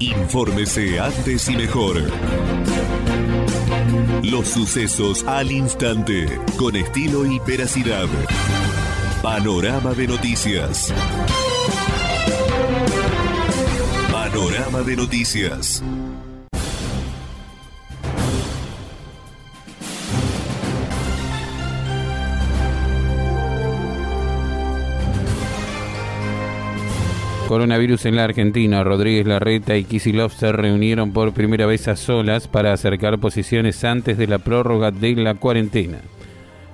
Infórmese antes y mejor. Los sucesos al instante, con estilo y veracidad. Panorama de noticias. Panorama de noticias. Coronavirus en la Argentina. Rodríguez Larreta y Kisilov se reunieron por primera vez a solas para acercar posiciones antes de la prórroga de la cuarentena.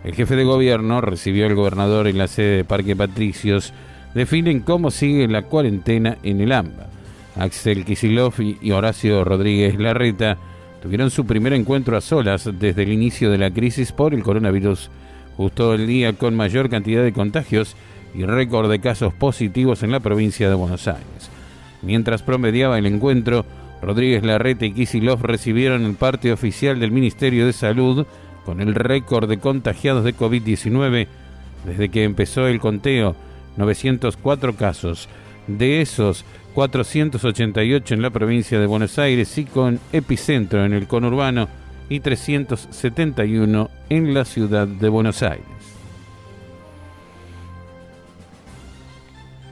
El jefe de gobierno recibió al gobernador en la sede de Parque Patricios. Definen cómo sigue la cuarentena en el AMBA. Axel Kisilov y Horacio Rodríguez Larreta tuvieron su primer encuentro a solas desde el inicio de la crisis por el coronavirus, justo el día con mayor cantidad de contagios y récord de casos positivos en la provincia de Buenos Aires. Mientras promediaba el encuentro, Rodríguez Larreta y Kisilov recibieron el parte oficial del Ministerio de Salud con el récord de contagiados de COVID-19 desde que empezó el conteo, 904 casos. De esos, 488 en la provincia de Buenos Aires y con epicentro en el conurbano y 371 en la ciudad de Buenos Aires.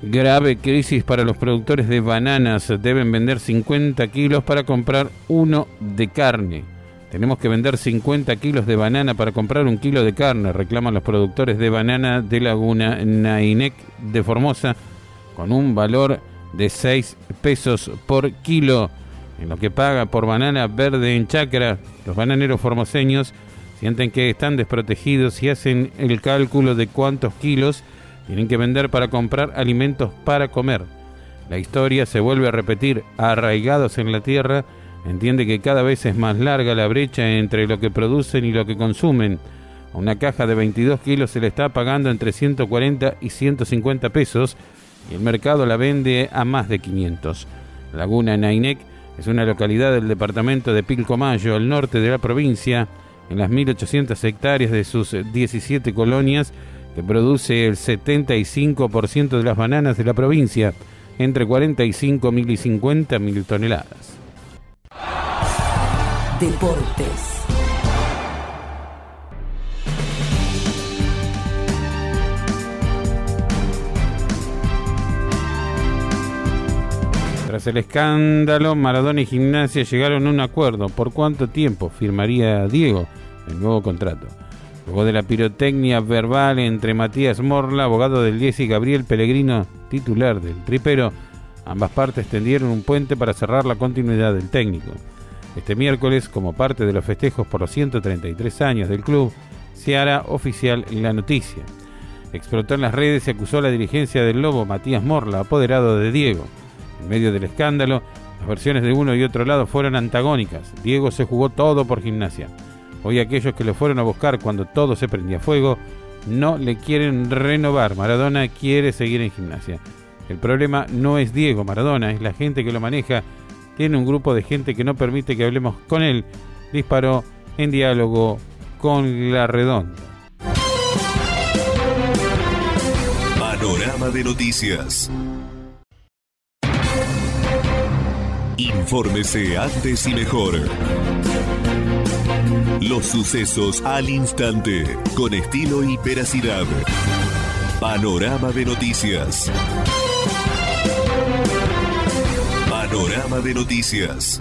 Grave crisis para los productores de bananas. Deben vender 50 kilos para comprar uno de carne. Tenemos que vender 50 kilos de banana para comprar un kilo de carne, reclaman los productores de banana de Laguna Nainec de Formosa, con un valor de 6 pesos por kilo. En lo que paga por banana verde en chacra, los bananeros formoseños sienten que están desprotegidos y hacen el cálculo de cuántos kilos tienen que vender para comprar alimentos para comer. La historia se vuelve a repetir. Arraigados en la tierra, entiende que cada vez es más larga la brecha entre lo que producen y lo que consumen. Una caja de 22 kilos se le está pagando entre 140 y 150 pesos y el mercado la vende a más de 500. Laguna Nainec es una localidad del departamento de Pilcomayo, al norte de la provincia. En las 1.800 hectáreas de sus 17 colonias que produce el 75% de las bananas de la provincia, entre 45 mil y 50 mil toneladas. Deportes. Tras el escándalo, Maradona y Gimnasia llegaron a un acuerdo. ¿Por cuánto tiempo firmaría Diego el nuevo contrato? Luego de la pirotecnia verbal entre Matías Morla, abogado del 10, y Gabriel Pellegrino, titular del Tripero, ambas partes tendieron un puente para cerrar la continuidad del técnico. Este miércoles, como parte de los festejos por los 133 años del club, se hará oficial la noticia. Explotó en las redes y acusó a la dirigencia del Lobo, Matías Morla, apoderado de Diego. En medio del escándalo, las versiones de uno y otro lado fueron antagónicas. Diego se jugó todo por gimnasia. Hoy aquellos que lo fueron a buscar cuando todo se prendía fuego no le quieren renovar. Maradona quiere seguir en gimnasia. El problema no es Diego Maradona, es la gente que lo maneja. Tiene un grupo de gente que no permite que hablemos con él. Disparó en diálogo con la redonda. Panorama de noticias. Infórmese antes y mejor. Los sucesos al instante, con estilo y veracidad. Panorama de noticias. Panorama de noticias.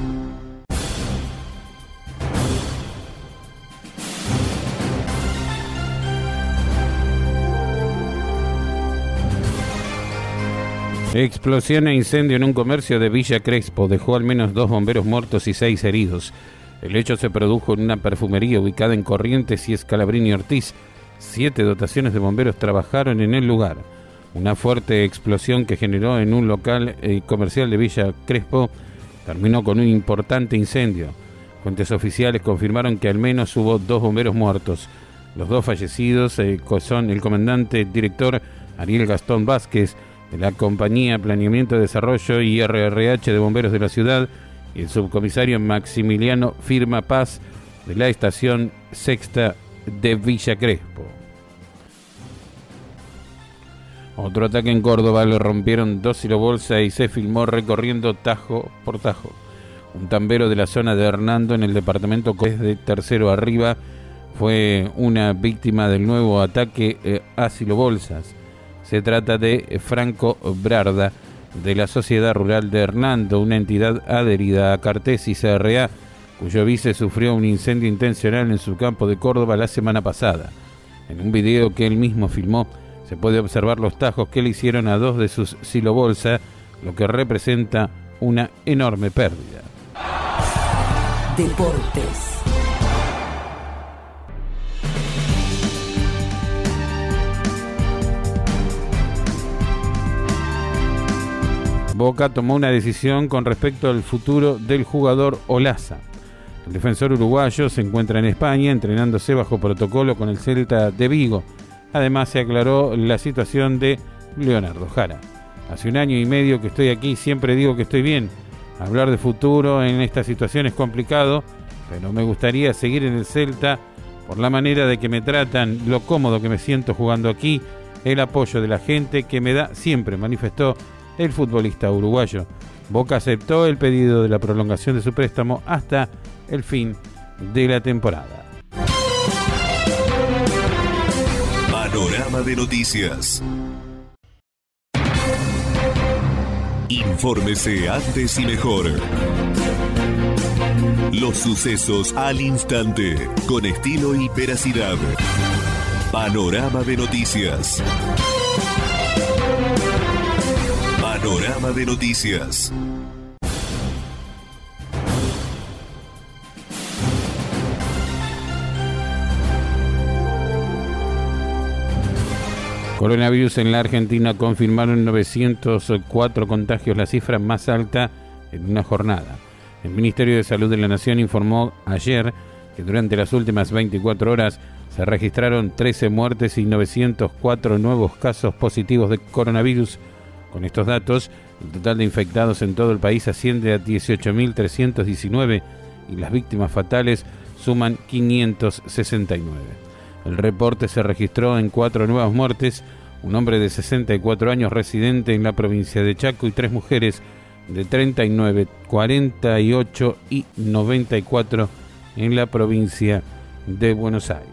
Explosión e incendio en un comercio de Villa Crespo dejó al menos dos bomberos muertos y seis heridos. El hecho se produjo en una perfumería ubicada en Corrientes y Escalabrini Ortiz. Siete dotaciones de bomberos trabajaron en el lugar. Una fuerte explosión que generó en un local eh, comercial de Villa Crespo terminó con un importante incendio. Fuentes oficiales confirmaron que al menos hubo dos bomberos muertos. Los dos fallecidos eh, son el comandante director Ariel Gastón Vázquez de la compañía Planeamiento, Desarrollo y RRH de Bomberos de la ciudad y el subcomisario Maximiliano Firma Paz de la estación sexta de Villa Crespo. Otro ataque en Córdoba, le rompieron dos silobolsa y se filmó recorriendo tajo por tajo. Un tambero de la zona de Hernando en el departamento de Tercero Arriba fue una víctima del nuevo ataque eh, a silobolsas. Se trata de Franco Brarda, de la Sociedad Rural de Hernando, una entidad adherida a Cartes y CRA, cuyo vice sufrió un incendio intencional en su campo de Córdoba la semana pasada. En un video que él mismo filmó, se puede observar los tajos que le hicieron a dos de sus silobolsa, lo que representa una enorme pérdida. Deportes. Boca tomó una decisión con respecto al futuro del jugador Olaza. El defensor uruguayo se encuentra en España entrenándose bajo protocolo con el Celta de Vigo. Además se aclaró la situación de Leonardo Jara. Hace un año y medio que estoy aquí, siempre digo que estoy bien. Hablar de futuro en esta situación es complicado, pero me gustaría seguir en el Celta por la manera de que me tratan, lo cómodo que me siento jugando aquí, el apoyo de la gente que me da, siempre manifestó el futbolista uruguayo. Boca aceptó el pedido de la prolongación de su préstamo hasta el fin de la temporada. Panorama de noticias. Infórmese antes y mejor. Los sucesos al instante, con estilo y veracidad. Panorama de noticias. Panorama de noticias. Coronavirus en la Argentina confirmaron 904 contagios, la cifra más alta en una jornada. El Ministerio de Salud de la Nación informó ayer que durante las últimas 24 horas se registraron 13 muertes y 904 nuevos casos positivos de coronavirus con estos datos, el total de infectados en todo el país asciende a 18.319 y las víctimas fatales suman 569. El reporte se registró en cuatro nuevas muertes, un hombre de 64 años residente en la provincia de Chaco y tres mujeres de 39, 48 y 94 en la provincia de Buenos Aires.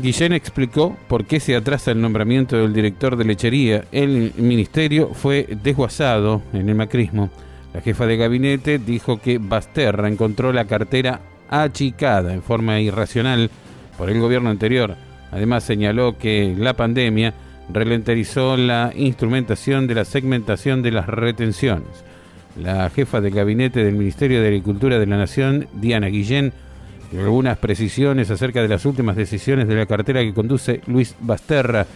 Guillén explicó por qué se atrasa el nombramiento del director de lechería. El ministerio fue desguazado en el macrismo. La jefa de gabinete dijo que Basterra encontró la cartera achicada en forma irracional por el gobierno anterior. Además señaló que la pandemia ralentizó la instrumentación de la segmentación de las retenciones. La jefa de gabinete del Ministerio de Agricultura de la Nación, Diana Guillén, algunas precisiones acerca de las últimas decisiones de la cartera que conduce Luis Basterra.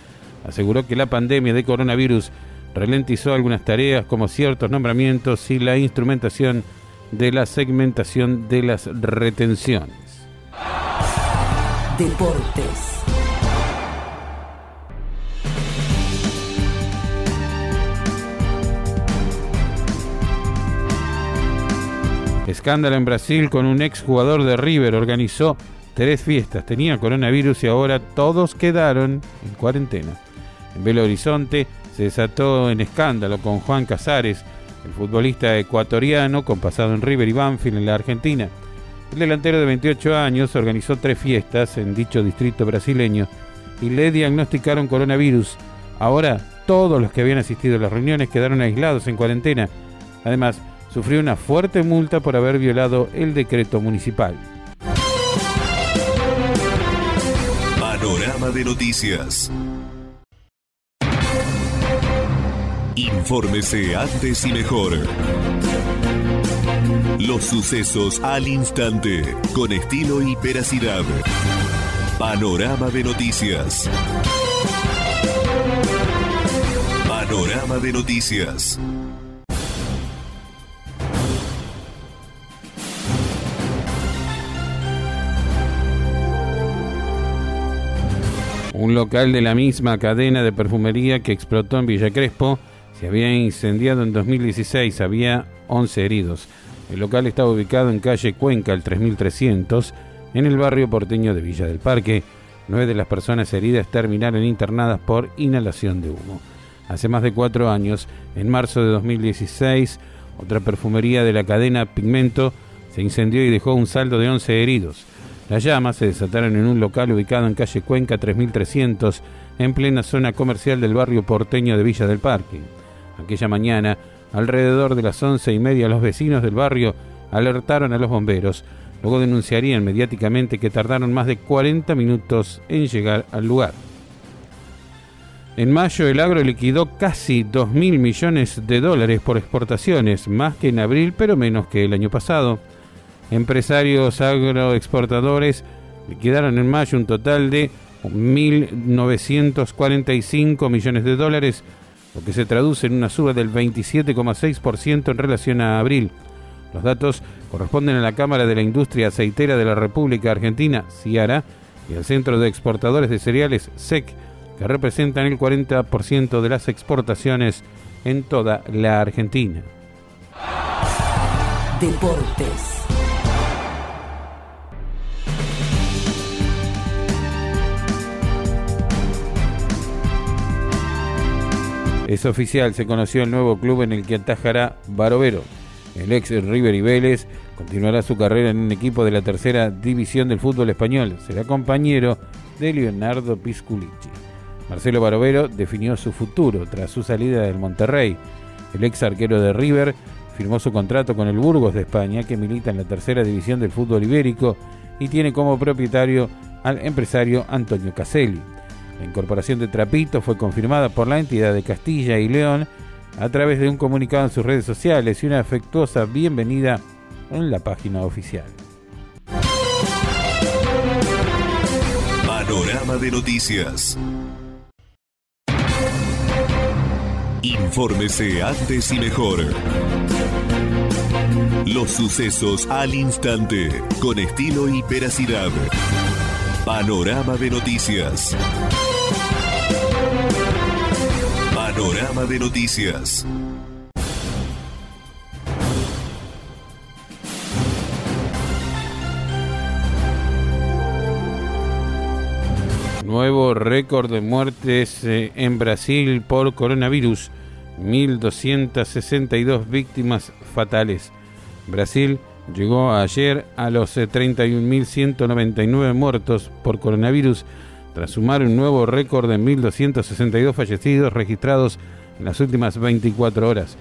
Aseguró que la pandemia de coronavirus ralentizó algunas tareas como ciertos nombramientos y la instrumentación de la segmentación de las retenciones. Deportes. Escándalo en Brasil con un exjugador de River. Organizó tres fiestas, tenía coronavirus y ahora todos quedaron en cuarentena. En Belo Horizonte se desató en escándalo con Juan Casares, el futbolista ecuatoriano con pasado en River y Banfield en la Argentina. El delantero de 28 años organizó tres fiestas en dicho distrito brasileño y le diagnosticaron coronavirus. Ahora todos los que habían asistido a las reuniones quedaron aislados en cuarentena. Además, sufrió una fuerte multa por haber violado el decreto municipal. Panorama de noticias. Infórmese antes y mejor. Los sucesos al instante, con estilo y veracidad. Panorama de noticias. Panorama de noticias. Un local de la misma cadena de perfumería que explotó en Villa Crespo se había incendiado en 2016, había 11 heridos. El local estaba ubicado en calle Cuenca, el 3300, en el barrio porteño de Villa del Parque. Nueve de las personas heridas terminaron internadas por inhalación de humo. Hace más de cuatro años, en marzo de 2016, otra perfumería de la cadena Pigmento se incendió y dejó un saldo de 11 heridos. Las llamas se desataron en un local ubicado en calle Cuenca 3300, en plena zona comercial del barrio porteño de Villa del Parque. Aquella mañana, alrededor de las once y media, los vecinos del barrio alertaron a los bomberos. Luego denunciarían mediáticamente que tardaron más de 40 minutos en llegar al lugar. En mayo el agro liquidó casi 2.000 millones de dólares por exportaciones, más que en abril, pero menos que el año pasado. Empresarios agroexportadores liquidaron en mayo un total de 1.945 millones de dólares, lo que se traduce en una suba del 27,6% en relación a abril. Los datos corresponden a la Cámara de la Industria Aceitera de la República Argentina, CIARA, y al Centro de Exportadores de Cereales, SEC, que representan el 40% de las exportaciones en toda la Argentina. Deportes. Es oficial, se conoció el nuevo club en el que atajará Barovero. El ex River y Vélez continuará su carrera en un equipo de la tercera división del fútbol español. Será compañero de Leonardo Pisculici. Marcelo Barovero definió su futuro tras su salida del Monterrey. El ex arquero de River firmó su contrato con el Burgos de España, que milita en la tercera división del fútbol ibérico y tiene como propietario al empresario Antonio Caselli. La incorporación de Trapito fue confirmada por la entidad de Castilla y León a través de un comunicado en sus redes sociales y una afectuosa bienvenida en la página oficial. Panorama de noticias. Infórmese antes y mejor. Los sucesos al instante, con estilo y veracidad. Panorama de noticias. Panorama de noticias. Nuevo récord de muertes eh, en Brasil por coronavirus. 1.262 víctimas fatales. Brasil llegó ayer a los 31.199 eh, muertos por coronavirus, tras sumar un nuevo récord de 1.262 fallecidos registrados en las últimas 24 horas.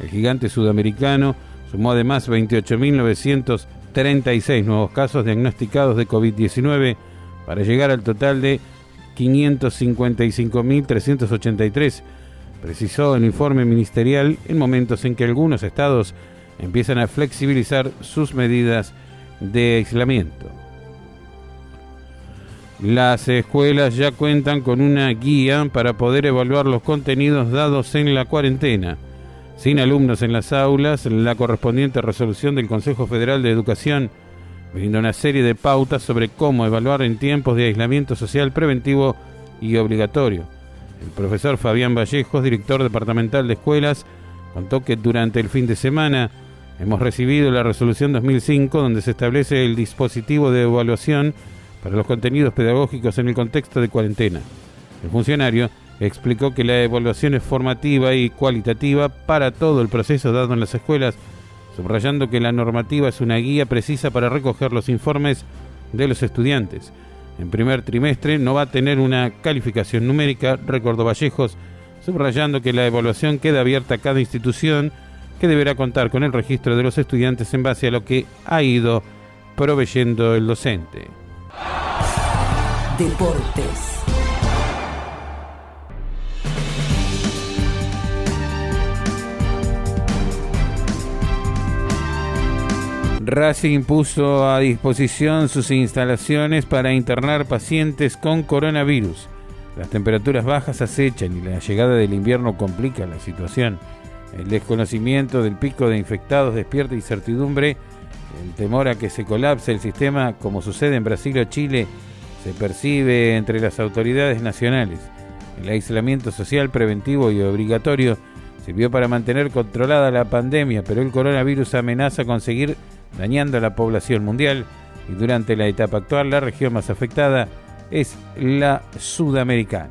El gigante sudamericano sumó además 28.936 nuevos casos diagnosticados de COVID-19 para llegar al total de 555.383, precisó el informe ministerial en momentos en que algunos estados empiezan a flexibilizar sus medidas de aislamiento. Las escuelas ya cuentan con una guía para poder evaluar los contenidos dados en la cuarentena. Sin alumnos en las aulas, la correspondiente resolución del Consejo Federal de Educación brinda una serie de pautas sobre cómo evaluar en tiempos de aislamiento social preventivo y obligatorio. El profesor Fabián Vallejos, director departamental de escuelas, contó que durante el fin de semana Hemos recibido la resolución 2005 donde se establece el dispositivo de evaluación para los contenidos pedagógicos en el contexto de cuarentena. El funcionario explicó que la evaluación es formativa y cualitativa para todo el proceso dado en las escuelas, subrayando que la normativa es una guía precisa para recoger los informes de los estudiantes. En primer trimestre no va a tener una calificación numérica, recordó Vallejos, subrayando que la evaluación queda abierta a cada institución que deberá contar con el registro de los estudiantes en base a lo que ha ido proveyendo el docente. Deportes. Racing puso a disposición sus instalaciones para internar pacientes con coronavirus. Las temperaturas bajas acechan y la llegada del invierno complica la situación. El desconocimiento del pico de infectados despierta incertidumbre, el temor a que se colapse el sistema, como sucede en Brasil o Chile, se percibe entre las autoridades nacionales. El aislamiento social preventivo y obligatorio sirvió para mantener controlada la pandemia, pero el coronavirus amenaza con seguir dañando a la población mundial y durante la etapa actual la región más afectada es la sudamericana.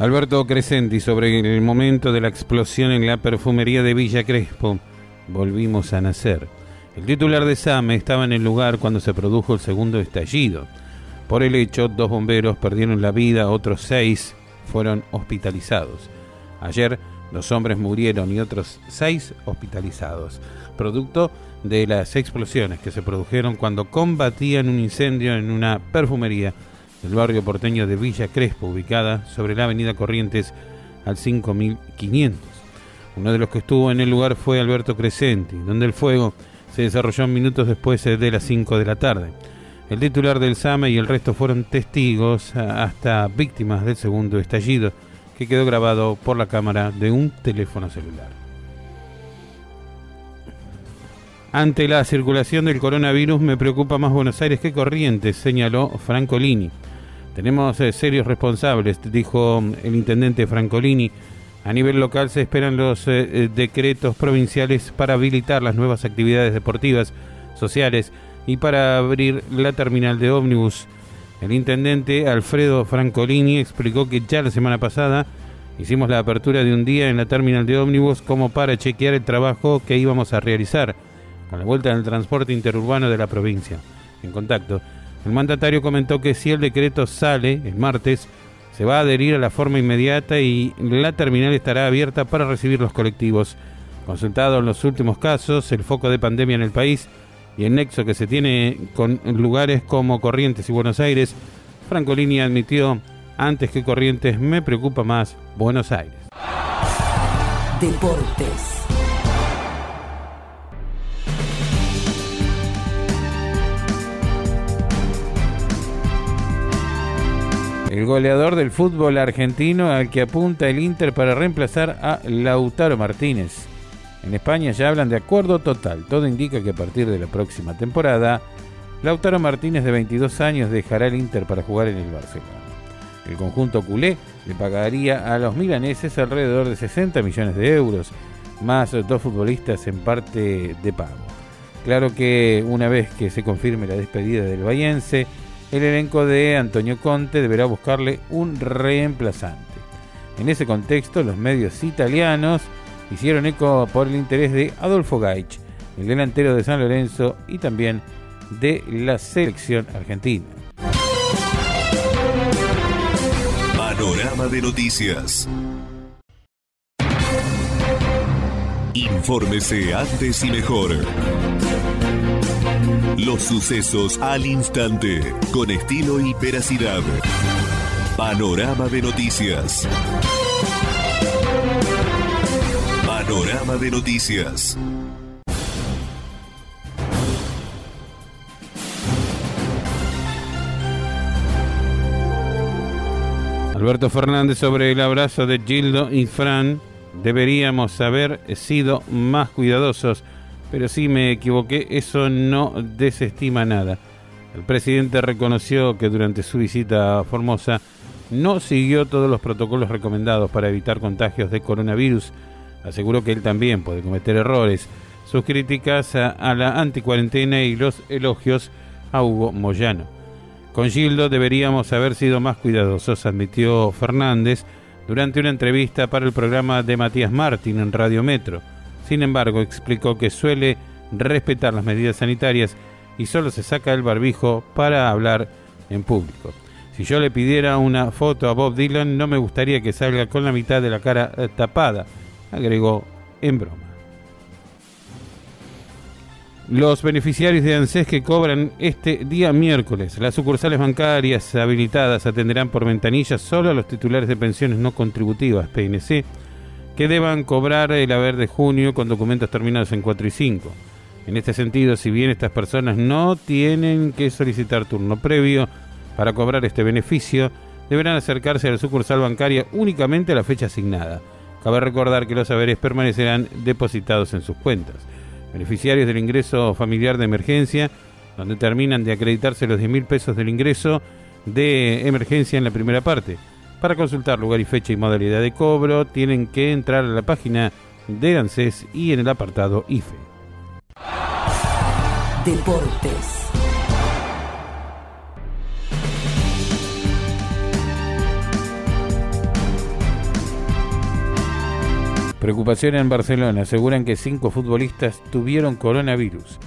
Alberto Crescenti sobre el momento de la explosión en la perfumería de Villa Crespo. Volvimos a nacer. El titular de SAME estaba en el lugar cuando se produjo el segundo estallido. Por el hecho, dos bomberos perdieron la vida, otros seis fueron hospitalizados. Ayer, dos hombres murieron y otros seis hospitalizados, producto de las explosiones que se produjeron cuando combatían un incendio en una perfumería del barrio porteño de Villa Crespo, ubicada sobre la avenida Corrientes al 5500. Uno de los que estuvo en el lugar fue Alberto Crescenti, donde el fuego se desarrolló minutos después de las 5 de la tarde. El titular del SAME y el resto fueron testigos hasta víctimas del segundo estallido, que quedó grabado por la cámara de un teléfono celular. Ante la circulación del coronavirus me preocupa más Buenos Aires que Corrientes, señaló Francolini. Tenemos eh, serios responsables, dijo el intendente Francolini. A nivel local se esperan los eh, eh, decretos provinciales para habilitar las nuevas actividades deportivas, sociales y para abrir la terminal de ómnibus. El intendente Alfredo Francolini explicó que ya la semana pasada hicimos la apertura de un día en la terminal de ómnibus como para chequear el trabajo que íbamos a realizar con la vuelta del transporte interurbano de la provincia. En contacto el mandatario comentó que si el decreto sale el martes, se va a adherir a la forma inmediata y la terminal estará abierta para recibir los colectivos. Consultado en los últimos casos, el foco de pandemia en el país y el nexo que se tiene con lugares como Corrientes y Buenos Aires, Francolini admitió, antes que Corrientes me preocupa más Buenos Aires. Deportes. El goleador del fútbol argentino al que apunta el Inter para reemplazar a Lautaro Martínez. En España ya hablan de acuerdo total. Todo indica que a partir de la próxima temporada, Lautaro Martínez de 22 años dejará el Inter para jugar en el Barcelona. El conjunto culé le pagaría a los milaneses alrededor de 60 millones de euros, más dos futbolistas en parte de pago. Claro que una vez que se confirme la despedida del Bayense, el elenco de Antonio Conte deberá buscarle un reemplazante. En ese contexto, los medios italianos hicieron eco por el interés de Adolfo Gaich, el delantero de San Lorenzo y también de la selección argentina. Panorama de noticias. Infórmese antes y mejor. Los sucesos al instante, con estilo y veracidad. Panorama de noticias. Panorama de noticias. Alberto Fernández sobre el abrazo de Gildo y Fran. Deberíamos haber sido más cuidadosos pero sí me equivoqué, eso no desestima nada. El presidente reconoció que durante su visita a Formosa no siguió todos los protocolos recomendados para evitar contagios de coronavirus. Aseguró que él también puede cometer errores. Sus críticas a, la anticuarentena y los elogios a Hugo Moyano. Con Gildo deberíamos haber sido más cuidadosos, admitió Fernández durante una entrevista para el programa de Matías Martín en Radio Metro. Sin embargo, explicó que suele respetar las medidas sanitarias y solo se saca el barbijo para hablar en público. Si yo le pidiera una foto a Bob Dylan, no me gustaría que salga con la mitad de la cara tapada, agregó en broma. Los beneficiarios de ANSES que cobran este día miércoles, las sucursales bancarias habilitadas atenderán por ventanillas solo a los titulares de pensiones no contributivas, PNC, que deban cobrar el haber de junio con documentos terminados en 4 y 5. En este sentido, si bien estas personas no tienen que solicitar turno previo para cobrar este beneficio, deberán acercarse a la sucursal bancaria únicamente a la fecha asignada. Cabe recordar que los saberes permanecerán depositados en sus cuentas. Beneficiarios del ingreso familiar de emergencia, donde terminan de acreditarse los 10 mil pesos del ingreso de emergencia en la primera parte. Para consultar lugar y fecha y modalidad de cobro, tienen que entrar a la página de ANSES y en el apartado IFE. Deportes. Preocupación en Barcelona. Aseguran que cinco futbolistas tuvieron coronavirus.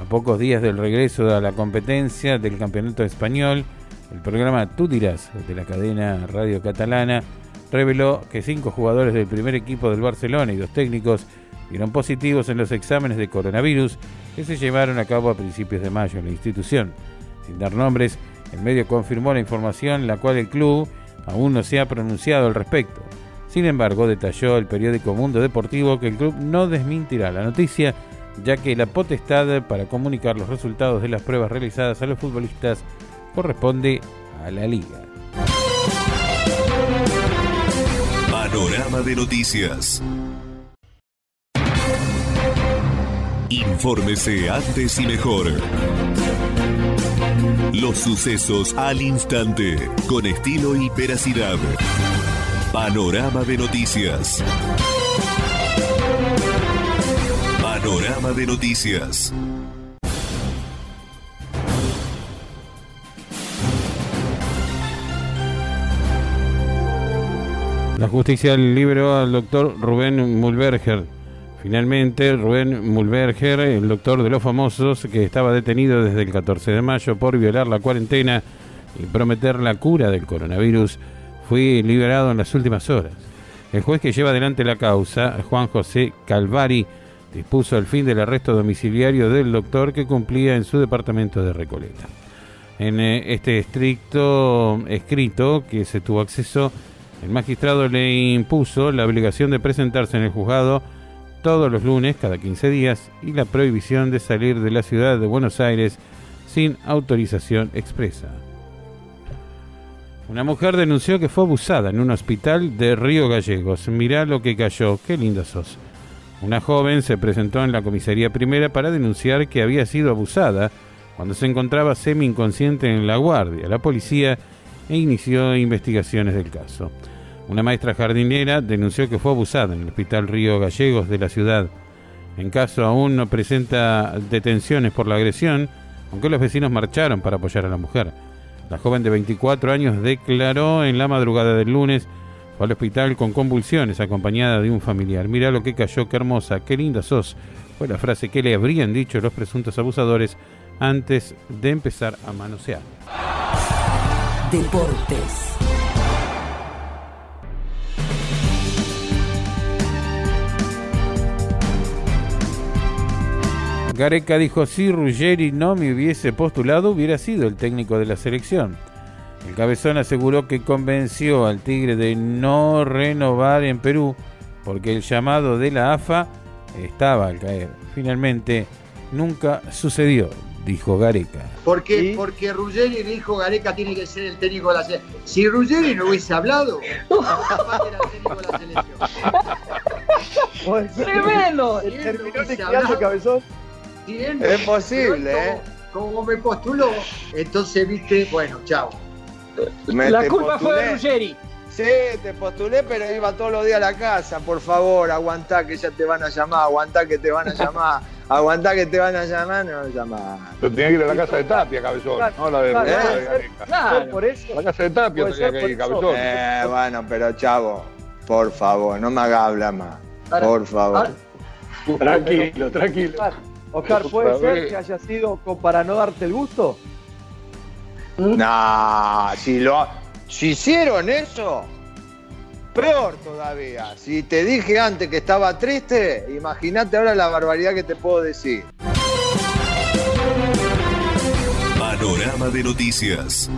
A pocos días del regreso a la competencia del Campeonato Español, el programa Tú dirás de la cadena Radio Catalana reveló que cinco jugadores del primer equipo del Barcelona y dos técnicos dieron positivos en los exámenes de coronavirus que se llevaron a cabo a principios de mayo en la institución. Sin dar nombres, el medio confirmó la información, la cual el club aún no se ha pronunciado al respecto. Sin embargo, detalló el periódico Mundo Deportivo que el club no desmintirá la noticia, ya que la potestad para comunicar los resultados de las pruebas realizadas a los futbolistas corresponde a la liga. Panorama de noticias. Infórmese antes y mejor. Los sucesos al instante, con estilo y veracidad. Panorama de noticias. Panorama de noticias. La justicia liberó al doctor Rubén Mulberger. Finalmente, Rubén Mulberger, el doctor de los famosos, que estaba detenido desde el 14 de mayo por violar la cuarentena y prometer la cura del coronavirus, fue liberado en las últimas horas. El juez que lleva adelante la causa, Juan José Calvari, dispuso el fin del arresto domiciliario del doctor que cumplía en su departamento de Recoleta. En eh, este estricto escrito que se tuvo acceso, el magistrado le impuso la obligación de presentarse en el juzgado todos los lunes cada 15 días y la prohibición de salir de la ciudad de Buenos Aires sin autorización expresa. Una mujer denunció que fue abusada en un hospital de Río Gallegos. Mirá lo que cayó, qué linda sos. Una joven se presentó en la comisaría primera para denunciar que había sido abusada cuando se encontraba semi inconsciente en la guardia. La policía e inició investigaciones del caso. Una maestra jardinera denunció que fue abusada en el Hospital Río Gallegos de la ciudad. En caso aún no presenta detenciones por la agresión, aunque los vecinos marcharon para apoyar a la mujer. La joven de 24 años declaró en la madrugada del lunes fue al hospital con convulsiones acompañada de un familiar. Mira lo que cayó, qué hermosa, qué linda sos. Fue la frase que le habrían dicho los presuntos abusadores antes de empezar a manosear. Deportes. Gareca dijo, si Ruggeri no me hubiese postulado, hubiera sido el técnico de la selección. El cabezón aseguró que convenció al Tigre de no renovar en Perú porque el llamado de la AFA estaba al caer. Finalmente, nunca sucedió, dijo Gareca. Porque, porque Ruggeri dijo Gareca tiene que ser el técnico de la selección. Si Ruggeri no hubiese hablado, capaz era el técnico de la selección. Tremendo. Si no Terminó hablado, cabezón. si él no- Es posible, pero ¿eh? Como, como me postuló, entonces viste, bueno, chao. Me La culpa fue de. Ruggeri. Sí, te postulé, pero iba todos los días a la casa. Por favor, aguantá que ya te van a llamar, aguantá que te van a llamar, aguantá que te van a llamar, no llamar. Pero tenía que ir a la casa de Tapia, cabezón, Claro, no la de claro, de ser. Gareca. Claro. Por eso. La casa de Tapia tenía que ir, cabezón. Eh, bueno, pero chavo, por favor, no me hagas hablar más. Por favor. ahora- Tranquilo, tranquilo. Oscar, Oscar, ¿puede ser que haya sido con- para no darte el gusto? No, si lo si hicieron eso, peor todavía. Si te dije antes que estaba triste, imagínate ahora la barbaridad que te puedo decir. Panorama de noticias.